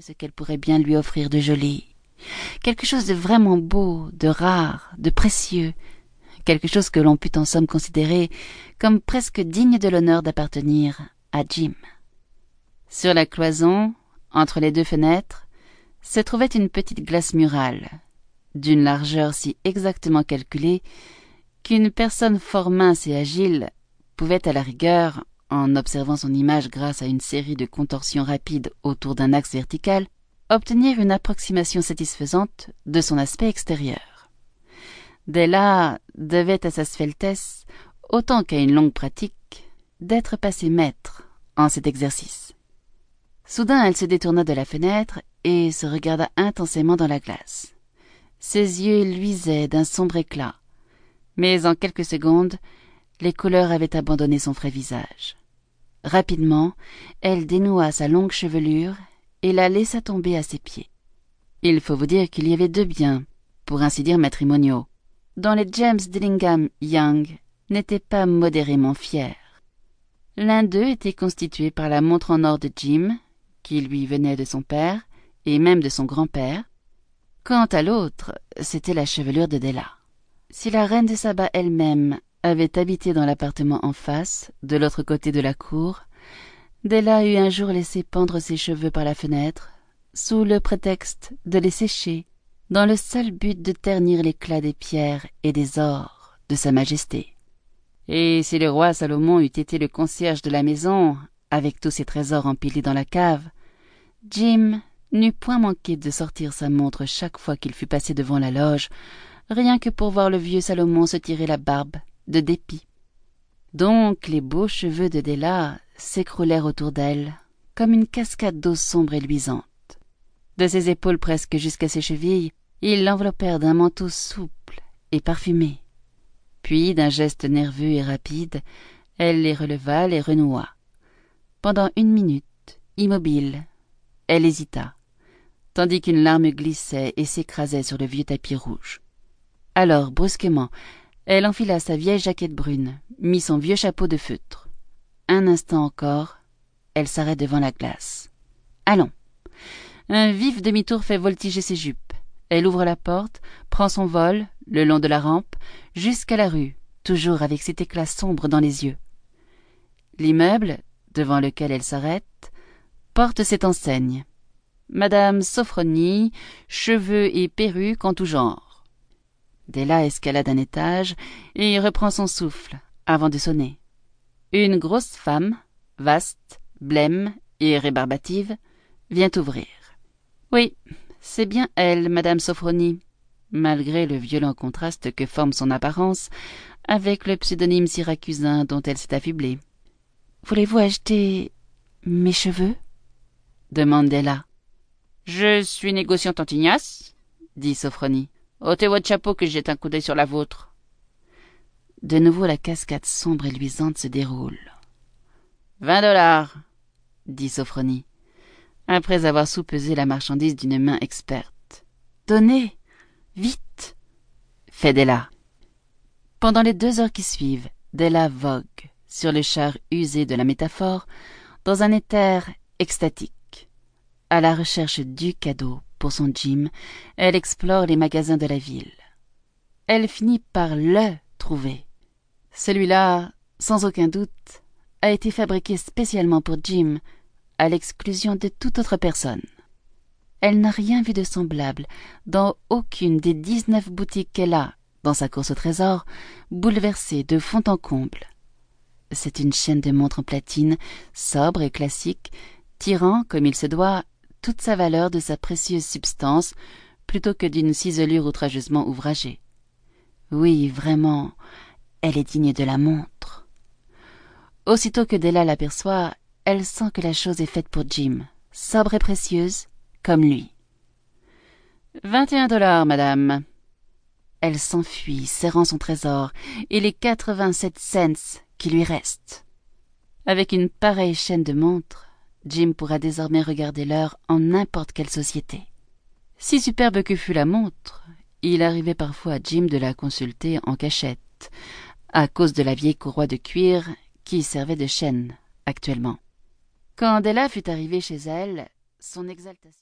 ce qu'elle pourrait bien lui offrir de joli. Quelque chose de vraiment beau, de rare, de précieux, quelque chose que l'on pût en somme considérer comme presque digne de l'honneur d'appartenir à Jim. Sur la cloison, entre les deux fenêtres, se trouvait une petite glace murale, d'une largeur si exactement calculée qu'une personne fort mince et agile pouvait à la rigueur, en observant son image grâce à une série de contorsions rapides autour d'un axe vertical, obtenir une approximation satisfaisante de son aspect extérieur. Della devait à sa sveltesse, autant qu'à une longue pratique, d'être passée maître en cet exercice. Soudain elle se détourna de la fenêtre et se regarda intensément dans la glace. Ses yeux luisaient d'un sombre éclat, mais en quelques secondes, les couleurs avaient abandonné son frais visage. Rapidement, elle dénoua sa longue chevelure et la laissa tomber à ses pieds. Il faut vous dire qu'il y avait deux biens, pour ainsi dire matrimoniaux, dont les James Dillingham Young n'étaient pas modérément fiers. L'un d'eux était constitué par la montre en or de Jim, qui lui venait de son père et même de son grand-père. Quant à l'autre, c'était la chevelure de Della. Si la reine de Saba elle-même avait habité dans l'appartement en face, de l'autre côté de la cour, Della eut un jour laissé pendre ses cheveux par la fenêtre, sous le prétexte de les sécher, dans le seul but de ternir l'éclat des pierres et des ors de Sa Majesté. Et si le roi Salomon eût été le concierge de la maison, avec tous ses trésors empilés dans la cave, Jim n'eût point manqué de sortir sa montre chaque fois qu'il fut passé devant la loge, rien que pour voir le vieux Salomon se tirer la barbe de dépit. Donc les beaux cheveux de Della s'écroulèrent autour d'elle comme une cascade d'eau sombre et luisante. De ses épaules presque jusqu'à ses chevilles, ils l'enveloppèrent d'un manteau souple et parfumé. Puis, d'un geste nerveux et rapide, elle les releva, les renoua. Pendant une minute, immobile, elle hésita, tandis qu'une larme glissait et s'écrasait sur le vieux tapis rouge. Alors, brusquement, elle enfila sa vieille jaquette brune, mit son vieux chapeau de feutre. Un instant encore, elle s'arrête devant la glace. Allons. Un vif demi-tour fait voltiger ses jupes. Elle ouvre la porte, prend son vol, le long de la rampe, jusqu'à la rue, toujours avec cet éclat sombre dans les yeux. L'immeuble, devant lequel elle s'arrête, porte cette enseigne. Madame Sophronie, cheveux et perruques en tout genre. Della escalade un étage et reprend son souffle avant de sonner. Une grosse femme, vaste, blême et rébarbative, vient ouvrir. Oui, c'est bien elle, Madame Sophronie, malgré le violent contraste que forme son apparence avec le pseudonyme syracusain dont elle s'est affublée. Voulez-vous acheter mes cheveux? demande Della. Je suis négociante Antignas, dit Sophronie. Ôtez votre chapeau que jette un coup d'œil sur la vôtre. De nouveau la cascade sombre et luisante se déroule. Vingt dollars, dit Sophronie, après avoir soupesé la marchandise d'une main experte. Donnez, vite, fait Della. Pendant les deux heures qui suivent, Della vogue sur le char usé de la métaphore dans un éther extatique. À la recherche du cadeau pour son Jim, elle explore les magasins de la ville. Elle finit par le trouver. Celui-là, sans aucun doute, a été fabriqué spécialement pour Jim, à l'exclusion de toute autre personne. Elle n'a rien vu de semblable dans aucune des dix-neuf boutiques qu'elle a, dans sa course au trésor, bouleversée de fond en comble. C'est une chaîne de montres en platine, sobre et classique, tirant, comme il se doit, toute sa valeur de sa précieuse substance plutôt que d'une ciselure outrageusement ouvragée. Oui, vraiment, elle est digne de la montre. Aussitôt que Della l'aperçoit, elle sent que la chose est faite pour Jim, sobre et précieuse, comme lui. Vingt et un dollars, madame. Elle s'enfuit, serrant son trésor, et les quatre-vingt-sept cents qui lui restent. Avec une pareille chaîne de montres, Jim pourra désormais regarder l'heure en n'importe quelle société. Si superbe que fût la montre, il arrivait parfois à Jim de la consulter en cachette, à cause de la vieille courroie de cuir qui servait de chaîne actuellement. Quand Della fut arrivée chez elle, son exaltation